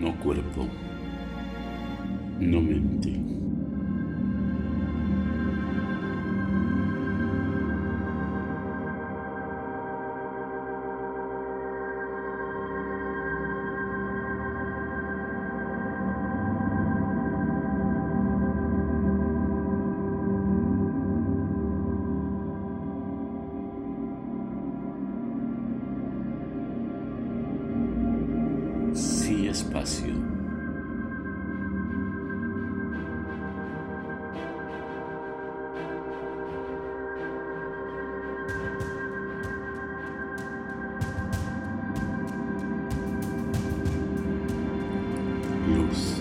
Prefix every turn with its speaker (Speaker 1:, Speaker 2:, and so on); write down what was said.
Speaker 1: no cuerpo, no mente. espacio. Luz.